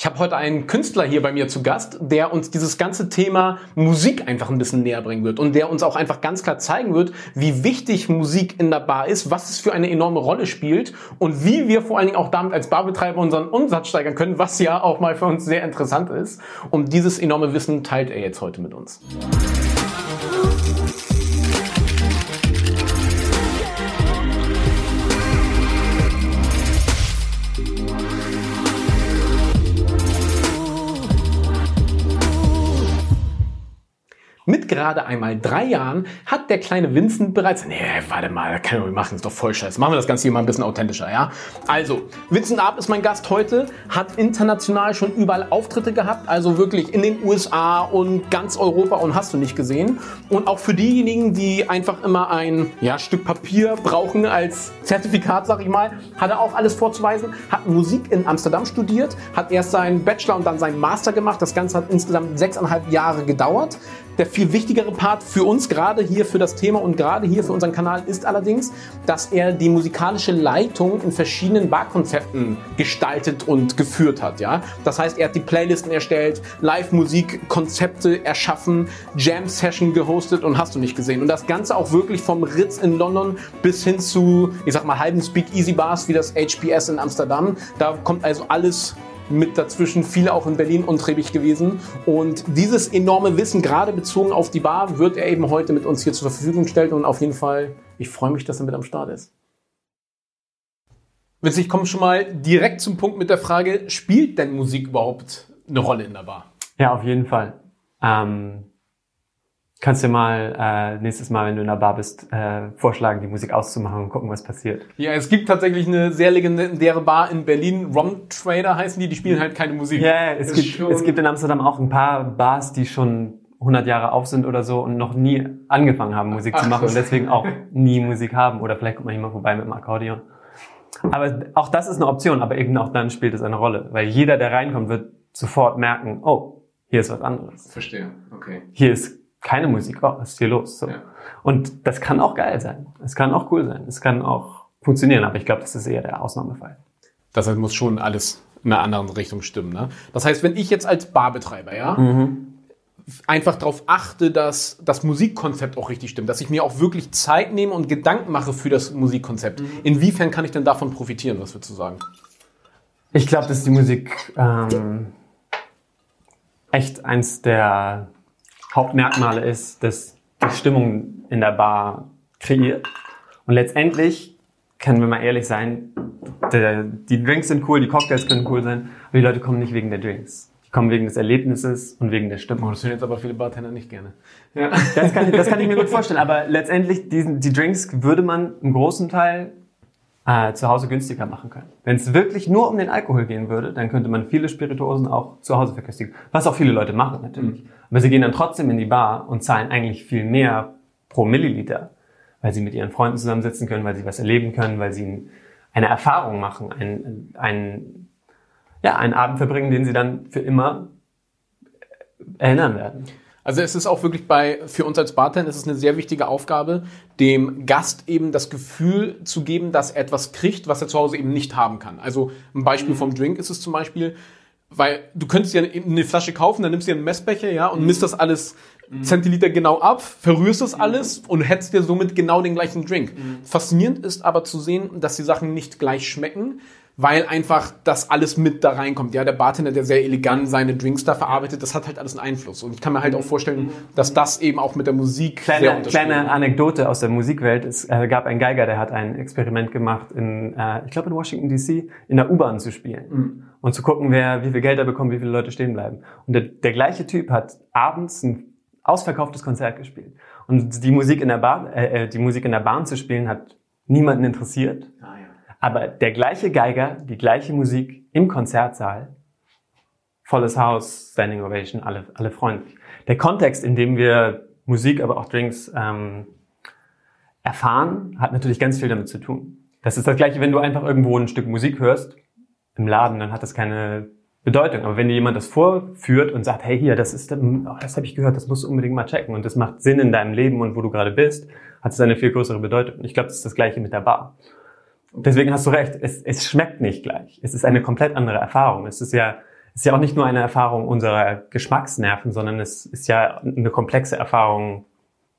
Ich habe heute einen Künstler hier bei mir zu Gast, der uns dieses ganze Thema Musik einfach ein bisschen näher bringen wird und der uns auch einfach ganz klar zeigen wird, wie wichtig Musik in der Bar ist, was es für eine enorme Rolle spielt und wie wir vor allen Dingen auch damit als Barbetreiber unseren Umsatz steigern können, was ja auch mal für uns sehr interessant ist. Und dieses enorme Wissen teilt er jetzt heute mit uns. Mit gerade einmal drei Jahren hat der kleine Vincent bereits, nee, warte mal, das wir machen, ist doch voll scheiße. Machen wir das Ganze hier mal ein bisschen authentischer, ja? Also, Vincent Arp ist mein Gast heute, hat international schon überall Auftritte gehabt, also wirklich in den USA und ganz Europa und hast du nicht gesehen. Und auch für diejenigen, die einfach immer ein ja, Stück Papier brauchen als Zertifikat, sag ich mal, hat er auch alles vorzuweisen, hat Musik in Amsterdam studiert, hat erst seinen Bachelor und dann seinen Master gemacht. Das Ganze hat insgesamt sechseinhalb Jahre gedauert. Der viel wichtigere Part für uns gerade hier für das Thema und gerade hier für unseren Kanal ist allerdings, dass er die musikalische Leitung in verschiedenen Barkonzepten gestaltet und geführt hat. Ja, das heißt, er hat die Playlisten erstellt, Live-Musik-Konzepte erschaffen, Jam-Session gehostet und hast du nicht gesehen. Und das Ganze auch wirklich vom Ritz in London bis hin zu, ich sag mal, halben Speak-Easy-Bars wie das HPS in Amsterdam. Da kommt also alles mit dazwischen, viele auch in Berlin unträbig gewesen. Und dieses enorme Wissen, gerade bezogen auf die Bar, wird er eben heute mit uns hier zur Verfügung gestellt. Und auf jeden Fall, ich freue mich, dass er mit am Start ist. Vince, ich komme schon mal direkt zum Punkt mit der Frage, spielt denn Musik überhaupt eine Rolle in der Bar? Ja, auf jeden Fall. Ähm, Kannst du mal äh, nächstes Mal, wenn du in der Bar bist, äh, vorschlagen, die Musik auszumachen und gucken, was passiert. Ja, es gibt tatsächlich eine sehr legendäre Bar in Berlin, Rom Trader heißen die, die spielen halt keine Musik. Ja, es, gibt, es gibt in Amsterdam auch ein paar Bars, die schon 100 Jahre auf sind oder so und noch nie angefangen haben, Musik Ach, zu machen und deswegen auch nie Musik haben. Oder vielleicht kommt man hier mal vorbei mit dem Akkordeon. Aber auch das ist eine Option, aber eben auch dann spielt es eine Rolle, weil jeder, der reinkommt, wird sofort merken, oh, hier ist was anderes. Verstehe, okay. Hier ist keine Musik, oh, was ist hier los? So. Ja. Und das kann auch geil sein. Es kann auch cool sein. Es kann auch funktionieren, aber ich glaube, das ist eher der Ausnahmefall. Das heißt, muss schon alles in einer anderen Richtung stimmen. Ne? Das heißt, wenn ich jetzt als Barbetreiber, ja, mhm. einfach darauf achte, dass das Musikkonzept auch richtig stimmt, dass ich mir auch wirklich Zeit nehme und Gedanken mache für das Musikkonzept. Mhm. Inwiefern kann ich denn davon profitieren? Was würdest du sagen? Ich glaube, dass die Musik ähm, echt eins der Hauptmerkmale ist, dass die Stimmung in der Bar kreiert. Und letztendlich, können wir mal ehrlich sein, der, die Drinks sind cool, die Cocktails können cool sein, aber die Leute kommen nicht wegen der Drinks. Die kommen wegen des Erlebnisses und wegen der Stimmung. Oh, das hören jetzt aber viele Bartender nicht gerne. Ja. Das, kann, das kann ich mir gut vorstellen. Aber letztendlich, diesen, die Drinks würde man im großen Teil äh, zu Hause günstiger machen können. Wenn es wirklich nur um den Alkohol gehen würde, dann könnte man viele Spirituosen auch zu Hause verköstigen. Was auch viele Leute machen natürlich. Mhm. Aber sie gehen dann trotzdem in die Bar und zahlen eigentlich viel mehr pro Milliliter, weil sie mit ihren Freunden zusammensitzen können, weil sie was erleben können, weil sie eine Erfahrung machen, einen, einen, ja, einen Abend verbringen, den sie dann für immer erinnern werden. Also es ist auch wirklich bei, für uns als Bartender ist es eine sehr wichtige Aufgabe, dem Gast eben das Gefühl zu geben, dass er etwas kriegt, was er zu Hause eben nicht haben kann. Also ein Beispiel mhm. vom Drink ist es zum Beispiel, weil du könntest ja eine Flasche kaufen, dann nimmst du dir einen Messbecher, ja, und mhm. misst das alles mhm. Zentiliter genau ab, verrührst das mhm. alles und hättest dir somit genau den gleichen Drink. Mhm. Faszinierend ist aber zu sehen, dass die Sachen nicht gleich schmecken, weil einfach das alles mit da reinkommt. Ja, der Bartender, der sehr elegant seine Drinks da verarbeitet, das hat halt alles einen Einfluss. Und ich kann mir halt auch vorstellen, dass das eben auch mit der Musik kleine, kleine Anekdote aus der Musikwelt. Es äh, gab einen Geiger, der hat ein Experiment gemacht in, äh, ich glaube in Washington DC, in der U-Bahn zu spielen mhm. und zu gucken, wer wie viel Geld er bekommt, wie viele Leute stehen bleiben. Und der, der gleiche Typ hat abends ein ausverkauftes Konzert gespielt. Und die Musik in der Bahn, äh, äh die Musik in der Bahn zu spielen, hat niemanden interessiert. Ja. Aber der gleiche Geiger, die gleiche Musik im Konzertsaal, volles Haus, Standing Ovation, alle, alle freundlich. Der Kontext, in dem wir Musik, aber auch Drinks ähm, erfahren, hat natürlich ganz viel damit zu tun. Das ist das Gleiche, wenn du einfach irgendwo ein Stück Musik hörst im Laden, dann hat das keine Bedeutung. Aber wenn dir jemand das vorführt und sagt, hey, hier, das ist, oh, das habe ich gehört, das musst du unbedingt mal checken und das macht Sinn in deinem Leben und wo du gerade bist, hat es eine viel größere Bedeutung. Ich glaube, das ist das Gleiche mit der Bar. Deswegen hast du recht, es, es schmeckt nicht gleich. Es ist eine komplett andere Erfahrung. Es ist ja, ist ja auch nicht nur eine Erfahrung unserer Geschmacksnerven, sondern es ist ja eine komplexe Erfahrung,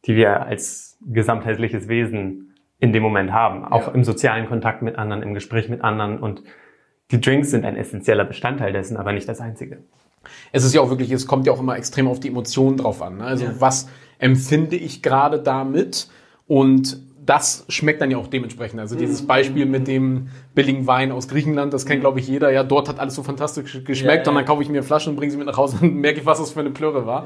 die wir als gesamtheitliches Wesen in dem Moment haben. Auch Ja. im sozialen Kontakt mit anderen, im Gespräch mit anderen. Und die Drinks sind ein essentieller Bestandteil dessen, aber nicht das einzige. Es ist ja auch wirklich, es kommt ja auch immer extrem auf die Emotionen drauf an. Ne? Also Ja. was empfinde ich gerade damit? Und das schmeckt dann ja auch dementsprechend. Also dieses Beispiel mit dem billigen Wein aus Griechenland, das kennt glaube ich jeder. Ja, dort hat alles so fantastisch geschmeckt Ja, ja. und dann kaufe ich mir Flaschen und bringe sie mit nach Hause und merke ich, was das für eine Plörre war.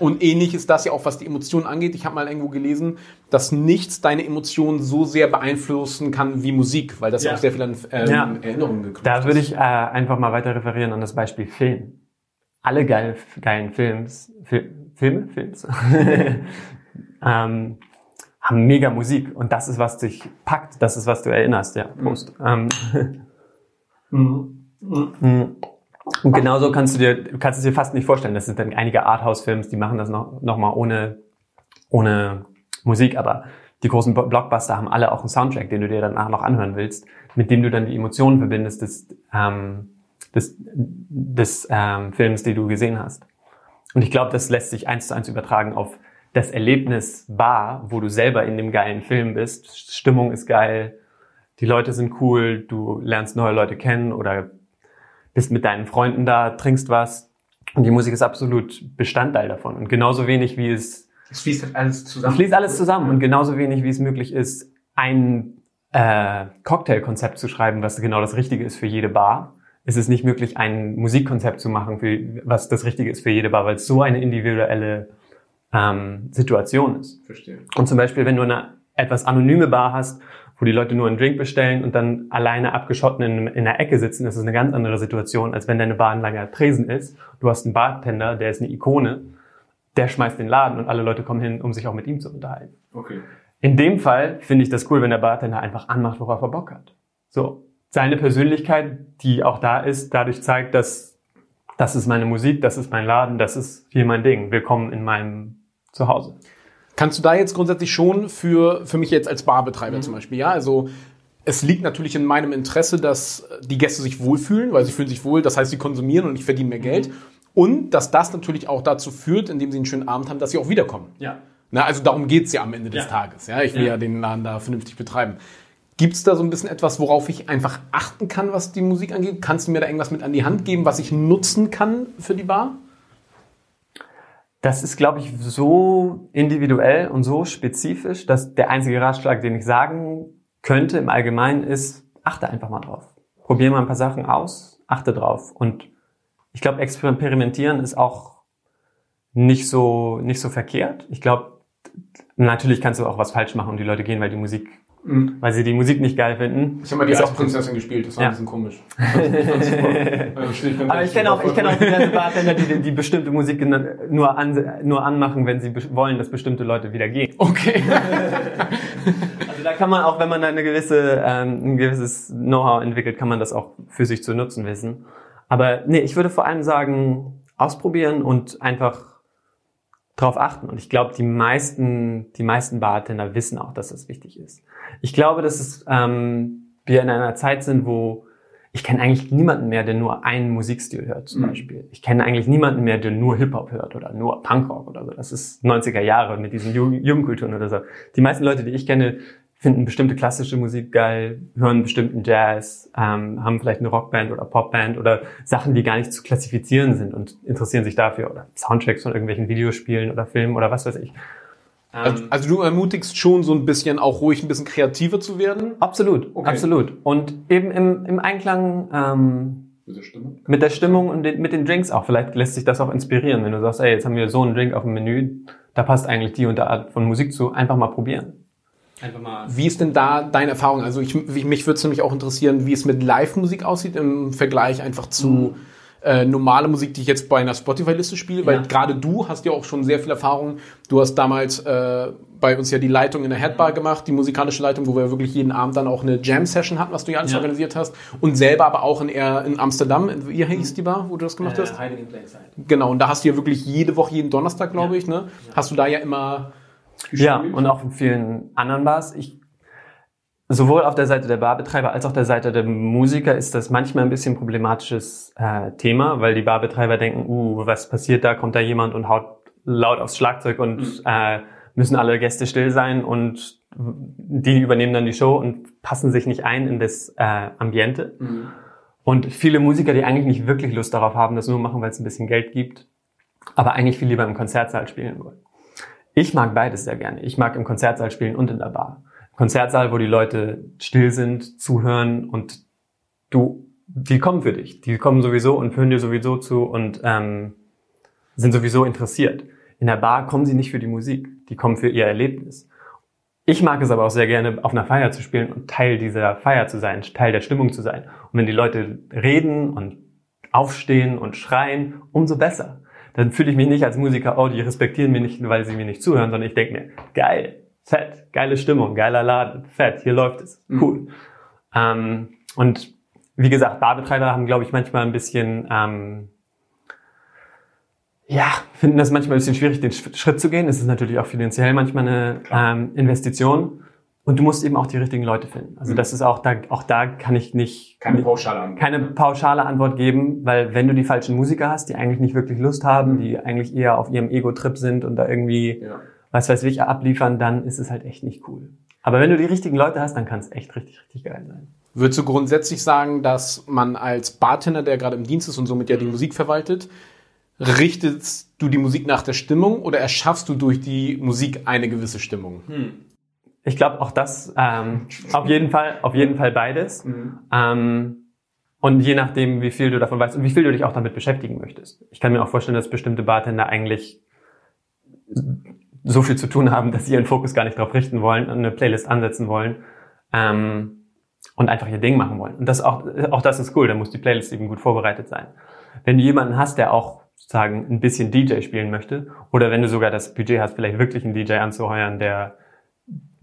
Und ähnlich ist das ja auch, was die Emotionen angeht. Ich habe mal irgendwo gelesen, dass nichts deine Emotionen so sehr beeinflussen kann wie Musik, weil das ja Ja. auch sehr viel an ähm, Ja. Erinnerungen geknüpft Da würde ich äh, einfach mal weiter referieren an das Beispiel Film. Alle geil, geilen Films, Fil Filme, Films, ähm, haben mega Musik und das ist, was dich packt, das ist, was du erinnerst, ja. Prost. Ähm, Mhm. Und genauso kannst du dir, du kannst es dir fast nicht vorstellen. Das sind dann einige Arthouse-Films, die machen das noch, noch mal ohne, ohne Musik, aber die großen Blockbuster haben alle auch einen Soundtrack, den du dir danach noch anhören willst, mit dem du dann die Emotionen verbindest des, ähm, des, des ähm, Films, die du gesehen hast. Und ich glaube, das lässt sich eins zu eins übertragen auf das Erlebnis Bar, wo du selber in dem geilen Film bist. Stimmung ist geil, die Leute sind cool, du lernst neue Leute kennen oder bist mit deinen Freunden da, trinkst was. Und die Musik ist absolut Bestandteil davon. Und genauso wenig wie es, Es fließt halt alles es zusammen. fließt alles zusammen. Und genauso wenig wie es möglich ist, ein äh, Cocktailkonzept zu schreiben, was genau das Richtige ist für jede Bar, ist es nicht möglich, ein Musikkonzept zu machen, für, was das Richtige ist für jede Bar, weil es so eine individuelle ähm, Situation ist. Verstehe. Und zum Beispiel, wenn du eine etwas anonyme Bar hast, wo die Leute nur einen Drink bestellen und dann alleine abgeschotten in, in einer Ecke sitzen, ist es eine ganz andere Situation, als wenn deine Bar ein langer Tresen ist. Du hast einen Bartender, der ist eine Ikone, der schmeißt den Laden und alle Leute kommen hin, um sich auch mit ihm zu unterhalten. Okay. In dem Fall finde ich das cool, wenn der Bartender einfach anmacht, worauf er Bock hat. So. Seine Persönlichkeit, die auch da ist, dadurch zeigt, dass das ist meine Musik, das ist mein Laden, das ist hier mein Ding. Willkommen in meinem Zuhause. Kannst du da jetzt grundsätzlich schon für, für mich jetzt als Barbetreiber zum Beispiel, ja, also es liegt natürlich in meinem Interesse, dass die Gäste sich wohlfühlen, weil sie fühlen sich wohl, das heißt, sie konsumieren und ich verdiene mehr Geld. Und dass das natürlich auch dazu führt, indem sie einen schönen Abend haben, dass sie auch wiederkommen. Ja. Na, also darum geht's ja am Ende des Ja. Tages. Ja, ich will ja. Ja. den Laden da vernünftig betreiben. Gibt's da so ein bisschen etwas, worauf ich einfach achten kann, was die Musik angeht? Kannst du mir da irgendwas mit an die Hand geben, was ich nutzen kann für die Bar? Das ist, glaube ich, so individuell und so spezifisch, dass der einzige Ratschlag, den ich sagen könnte im Allgemeinen ist, achte einfach mal drauf. Probier mal ein paar Sachen aus, achte drauf. Und ich glaube, experimentieren ist auch nicht so, nicht so verkehrt. Ich glaube, natürlich kannst du auch was falsch machen und die Leute gehen, weil die Musik, weil sie die Musik nicht geil finden. Ich habe mal die Ist auch Eisprinzessin gespielt, das war Ja. ein bisschen komisch. Ganz Aber ich kenne auch, ich kenne auch diverse Bartender, die, die bestimmte Musik nur, an, nur anmachen, wenn sie wollen, dass bestimmte Leute wieder gehen. Okay. Also da kann man auch, wenn man da eine gewisse, ähm, ein gewisses Know-how entwickelt, kann man das auch für sich zu nutzen wissen. Aber nee, ich würde vor allem sagen, ausprobieren und einfach drauf achten. Und ich glaube, die meisten, die meisten Bartender wissen auch, dass das wichtig ist. Ich glaube, dass es, ähm, wir in einer Zeit sind, wo ich kenne eigentlich niemanden mehr, der nur einen Musikstil hört, zum Mhm. Beispiel. Ich kenne eigentlich niemanden mehr, der nur Hip-Hop hört oder nur Punkrock oder so. Das ist 90er Jahre mit diesen Ju- Jugendkulturen oder so. Die meisten Leute, die ich kenne, finden bestimmte klassische Musik geil, hören bestimmten Jazz, ähm, haben vielleicht eine Rockband oder Popband oder Sachen, die gar nicht zu klassifizieren sind und interessieren sich dafür oder Soundtracks von irgendwelchen Videospielen oder Filmen oder was weiß ich. Also, also du ermutigst schon so ein bisschen auch ruhig ein bisschen kreativer zu werden. Absolut, Okay. absolut. Und eben im, im Einklang ähm, mit der Stimmung und den, mit den Drinks auch. Vielleicht lässt sich das auch inspirieren, wenn du sagst, ey, jetzt haben wir so einen Drink auf dem Menü, da passt eigentlich die und der Art von Musik zu. Einfach mal probieren. Einfach mal. Wie ist denn da deine Erfahrung? Also ich, mich würde es nämlich auch interessieren, wie es mit Live-Musik aussieht im Vergleich einfach zu äh, normale Musik, die ich jetzt bei einer Spotify-Liste spiele, weil Ja. gerade du hast ja auch schon sehr viel Erfahrung. Du hast damals äh, bei uns ja die Leitung in der Headbar gemacht, die musikalische Leitung, wo wir wirklich jeden Abend dann auch eine Jam-Session hatten, was du ja alles Ja. organisiert hast. Und selber aber auch in, eher in Amsterdam, wie hieß die Bar, wo du das gemacht hast? Hiding in Plain Sight. Genau, und da hast du ja wirklich jede Woche, jeden Donnerstag, glaube ich, ne? Hast du da ja immer Ja, und auch in vielen anderen Bars. Ich, sowohl auf der Seite der Barbetreiber als auch der Seite der Musiker ist das manchmal ein bisschen problematisches äh, Thema, weil die Barbetreiber denken, uh, was passiert da? Kommt da jemand und haut laut aufs Schlagzeug und mhm. äh, müssen alle Gäste still sein und die übernehmen dann die Show und passen sich nicht ein in das äh, Ambiente. Mhm. Und viele Musiker, die eigentlich nicht wirklich Lust darauf haben, das nur machen, weil es ein bisschen Geld gibt, aber eigentlich viel lieber im Konzertsaal spielen wollen. Ich mag beides sehr gerne. Ich mag im Konzertsaal spielen und in der Bar. Konzertsaal, wo die Leute still sind, zuhören und du, die kommen für dich. Die kommen sowieso und hören dir sowieso zu und ähm, sind sowieso interessiert. In der Bar kommen sie nicht für die Musik, die kommen für ihr Erlebnis. Ich mag es aber auch sehr gerne, auf einer Feier zu spielen und Teil dieser Feier zu sein, Teil der Stimmung zu sein. Und wenn die Leute reden und aufstehen und schreien, umso besser. Dann fühle ich mich nicht als Musiker, oh, die respektieren mich nicht, weil sie mir nicht zuhören, sondern ich denke mir, geil, fett, geile Stimmung, geiler Laden, fett, hier läuft es, mhm. cool. Mhm. Ähm, und wie gesagt, Barbetreiber haben, glaube ich, manchmal ein bisschen ähm, ja, finden das manchmal ein bisschen schwierig, den Schritt zu gehen. Es ist natürlich auch finanziell manchmal eine ähm, Investition. Und du musst eben auch die richtigen Leute finden. Also mhm. das ist auch da, auch da kann ich nicht keine pauschale Antwort. keine pauschale Antwort geben, weil wenn du die falschen Musiker hast, die eigentlich nicht wirklich Lust haben, die eigentlich eher auf ihrem Ego-Trip sind und da irgendwie ja. was weiß ich abliefern, dann ist es halt echt nicht cool. Aber wenn du die richtigen Leute hast, dann kann es echt richtig richtig geil sein. Würdest du grundsätzlich sagen, dass man als Bartender, der gerade im Dienst ist und somit ja die Musik verwaltet, richtest du die Musik nach der Stimmung oder erschaffst du durch die Musik eine gewisse Stimmung? Hm. Ich glaube auch das ähm, auf jeden Fall, auf jeden Fall beides. Mhm. Ähm, und je nachdem, wie viel du davon weißt und wie viel du dich auch damit beschäftigen möchtest. Ich kann mir auch vorstellen, dass bestimmte Bartender eigentlich so viel zu tun haben, dass sie ihren Fokus gar nicht darauf richten wollen und eine Playlist ansetzen wollen ähm, und einfach ihr Ding machen wollen. Und das auch, auch das ist cool. Da muss die Playlist eben gut vorbereitet sein. Wenn du jemanden hast, der auch sozusagen ein bisschen DJ spielen möchte oder wenn du sogar das Budget hast, vielleicht wirklich einen DJ anzuheuern, der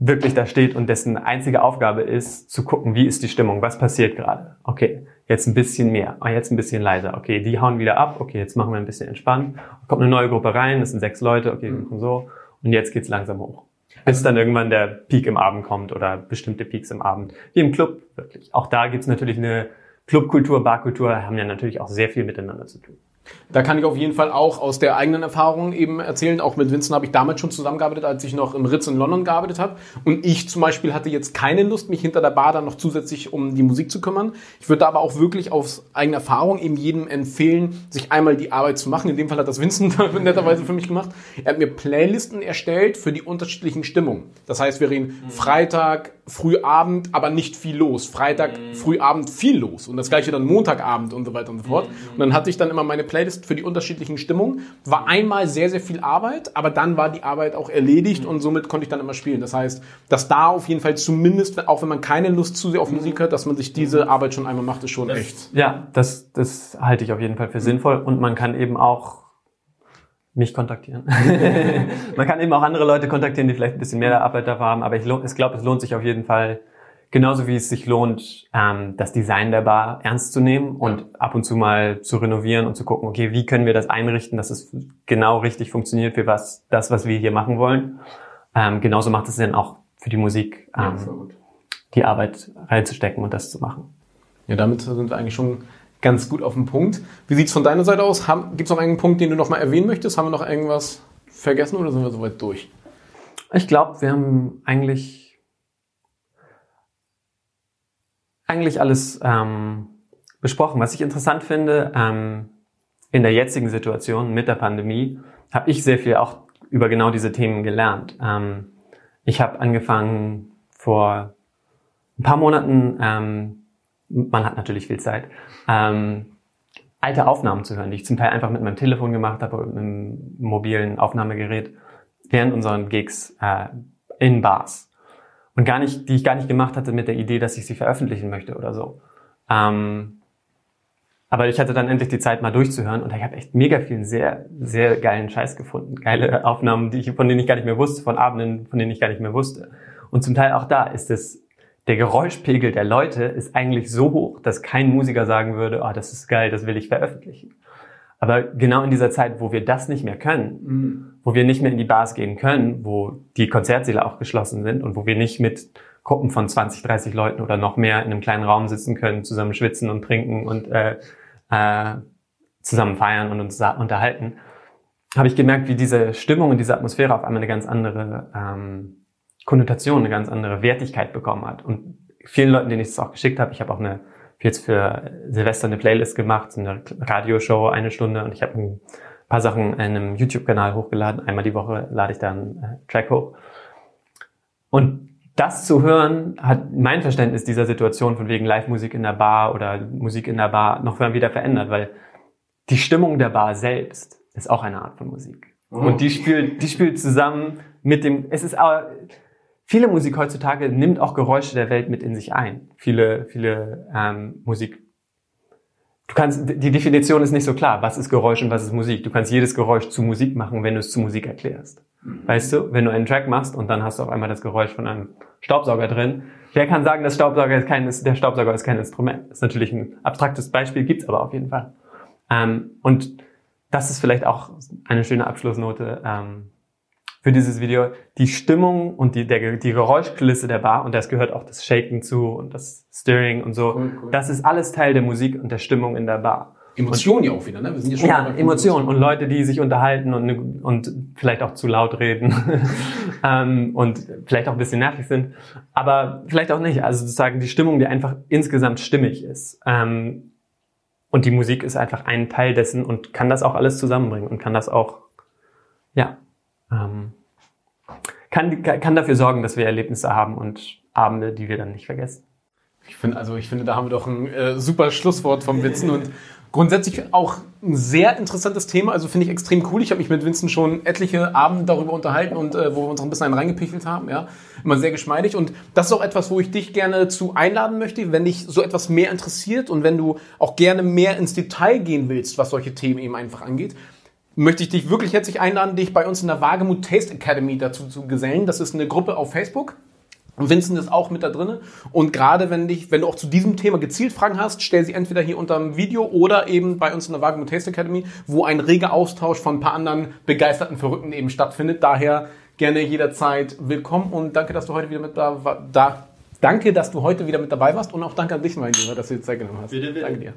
wirklich da steht und dessen einzige Aufgabe ist, zu gucken, wie ist die Stimmung, was passiert gerade. Okay, jetzt ein bisschen mehr, oh, jetzt ein bisschen leiser. Okay, die hauen wieder ab. Okay, jetzt machen wir ein bisschen entspannt. Kommt eine neue Gruppe rein, das sind sechs Leute. Okay, mhm. so und jetzt geht's langsam hoch. Bis dann irgendwann der Peak im Abend kommt oder bestimmte Peaks im Abend. Wie im Club, wirklich. Auch da gibt's natürlich eine Clubkultur, Barkultur, haben ja natürlich auch sehr viel miteinander zu tun. Da kann ich auf jeden Fall auch aus der eigenen Erfahrung eben erzählen. Auch mit Vincent habe ich damals schon zusammengearbeitet, als ich noch im Ritz in London gearbeitet habe. Und ich zum Beispiel hatte jetzt keine Lust, mich hinter der Bar dann noch zusätzlich um die Musik zu kümmern. Ich würde aber auch wirklich aus eigener Erfahrung eben jedem empfehlen, sich einmal die Arbeit zu machen. In dem Fall hat das Vincent netterweise für mich gemacht. Er hat mir Playlisten erstellt für die unterschiedlichen Stimmungen. Das heißt, wir reden mhm. Freitag, Frühabend, aber nicht viel los. Freitag, mhm. Frühabend viel los. Und das gleiche dann Montagabend und so weiter und so fort. Mhm. Und dann hatte ich dann immer meine Playlist für die unterschiedlichen Stimmungen. War einmal sehr, sehr viel Arbeit, aber dann war die Arbeit auch erledigt mhm. und somit konnte ich dann immer spielen. Das heißt, dass da auf jeden Fall zumindest, auch wenn man keine Lust zu sehr auf Musik hat, dass man sich diese Arbeit schon einmal macht, ist schon das, echt. Ja, das, das halte ich auf jeden Fall für sinnvoll. Und man kann eben auch mich kontaktieren. man kann eben auch andere Leute kontaktieren, die vielleicht ein bisschen mehr Arbeit da haben, aber ich, ich glaube, es lohnt sich auf jeden Fall, genauso wie es sich lohnt, ähm, das Design der Bar ernst zu nehmen und ab und zu mal zu renovieren und zu gucken, okay, wie können wir das einrichten, dass es genau richtig funktioniert für was das, was wir hier machen wollen. Ähm, genauso macht es Sinn, auch für die Musik ähm, ja, die Arbeit reinzustecken und das zu machen. Ja, damit sind wir eigentlich schon ganz gut auf den Punkt. Wie sieht's von deiner Seite aus? Gibt es noch einen Punkt, den du noch mal erwähnen möchtest? Haben wir noch irgendwas vergessen oder sind wir soweit durch? Ich glaube, wir haben eigentlich eigentlich alles ähm, besprochen. Was ich interessant finde, ähm, in der jetzigen Situation mit der Pandemie habe ich sehr viel auch über genau diese Themen gelernt. Ähm, ich habe angefangen vor ein paar Monaten ähm, man hat natürlich viel Zeit, ähm, alte Aufnahmen zu hören, die ich zum Teil einfach mit meinem Telefon gemacht habe, mit einem mobilen Aufnahmegerät während unseren Gigs äh, in Bars. Und gar nicht, die ich gar nicht gemacht hatte mit der Idee, dass ich sie veröffentlichen möchte oder so. Ähm, aber ich hatte dann endlich die Zeit, mal durchzuhören und ich habe echt mega vielen sehr, sehr geilen Scheiß gefunden. Geile Aufnahmen, die ich, von denen ich gar nicht mehr wusste, von Abenden, von denen ich gar nicht mehr wusste. Und zum Teil auch da ist es der Geräuschpegel der Leute ist eigentlich so hoch, dass kein Musiker sagen würde, oh, das ist geil, das will ich veröffentlichen. Aber genau in dieser Zeit, wo wir das nicht mehr können, mhm. wo wir nicht mehr in die Bars gehen können, wo die Konzertsäle auch geschlossen sind und wo wir nicht mit Gruppen von 20, 30 Leuten oder noch mehr in einem kleinen Raum sitzen können, zusammen schwitzen und trinken und äh, äh, zusammen feiern und uns unterhalten, habe ich gemerkt, wie diese Stimmung und diese Atmosphäre auf einmal eine ganz andere ähm, Konnotation, eine ganz andere Wertigkeit bekommen hat. Und vielen Leuten, denen ich es auch geschickt habe, ich habe auch eine jetzt für Silvester eine Playlist gemacht, eine Radioshow, eine Stunde und ich habe ein paar Sachen in einem YouTube-Kanal hochgeladen. Einmal die Woche lade ich da einen äh, Track hoch. Und das zu hören, hat mein Verständnis dieser Situation von wegen Live-Musik in der Bar oder Musik in der Bar noch wieder verändert, weil die Stimmung der Bar selbst ist auch eine Art von Musik. Oh. Und die spielt, die spielt zusammen mit dem, es ist aber, viele Musik heutzutage nimmt auch Geräusche der Welt mit in sich ein. Viele, viele ähm, Musik. Du kannst, die Definition ist nicht so klar. Was ist Geräusch und was ist Musik? Du kannst jedes Geräusch zu Musik machen, wenn du es zu Musik erklärst. Mhm. Weißt du, wenn du einen Track machst und dann hast du auf einmal das Geräusch von einem Staubsauger drin. Wer kann sagen, das Staubsauger ist kein, der Staubsauger ist kein Instrument? Das ist natürlich ein abstraktes Beispiel, gibt's aber auf jeden Fall. Ähm, und das ist vielleicht auch eine schöne Abschlussnote. Ähm, für dieses Video die Stimmung und die, der, die Geräuschkulisse der Bar und das gehört auch das Shaken zu und das Stirring und so. Cool, cool. Das ist alles Teil der Musik und der Stimmung in der Bar. Emotionen ja auch wieder, ne? Wir sind ja schon Ja, Emotionen und Leute, die sich unterhalten und, und vielleicht auch zu laut reden ähm, und vielleicht auch ein bisschen nervig sind, aber vielleicht auch nicht. Also sozusagen die Stimmung, die einfach insgesamt stimmig ist. Ähm, und die Musik ist einfach ein Teil dessen und kann das auch alles zusammenbringen und kann das auch, ja, ähm, kann, kann dafür sorgen, dass wir Erlebnisse haben und Abende, die wir dann nicht vergessen. Ich finde, also ich finde, da haben wir doch ein äh, super Schlusswort vom Witzen und grundsätzlich auch ein sehr interessantes Thema. Also finde ich extrem cool. Ich habe mich mit Vincent schon etliche Abende darüber unterhalten und äh, wo wir uns auch ein bisschen einen reingepichelt haben. Ja, immer sehr geschmeidig. Und das ist auch etwas, wo ich dich gerne zu einladen möchte, wenn dich so etwas mehr interessiert und wenn du auch gerne mehr ins Detail gehen willst, was solche Themen eben einfach angeht möchte ich dich wirklich herzlich einladen, dich bei uns in der Wagemut Taste Academy dazu zu gesellen. Das ist eine Gruppe auf Facebook. Und Vincent ist auch mit da drin. Und gerade wenn dich, wenn du auch zu diesem Thema gezielt Fragen hast, stell sie entweder hier unter dem Video oder eben bei uns in der Wagemut Taste Academy, wo ein reger Austausch von ein paar anderen begeisterten Verrückten eben stattfindet. Daher gerne jederzeit willkommen und danke, dass du heute wieder mit da, da danke, dass du heute wieder mit dabei warst und auch danke an dich, mein Lieber, dass du dir Zeit genommen hast. Bitte, bitte. Danke dir.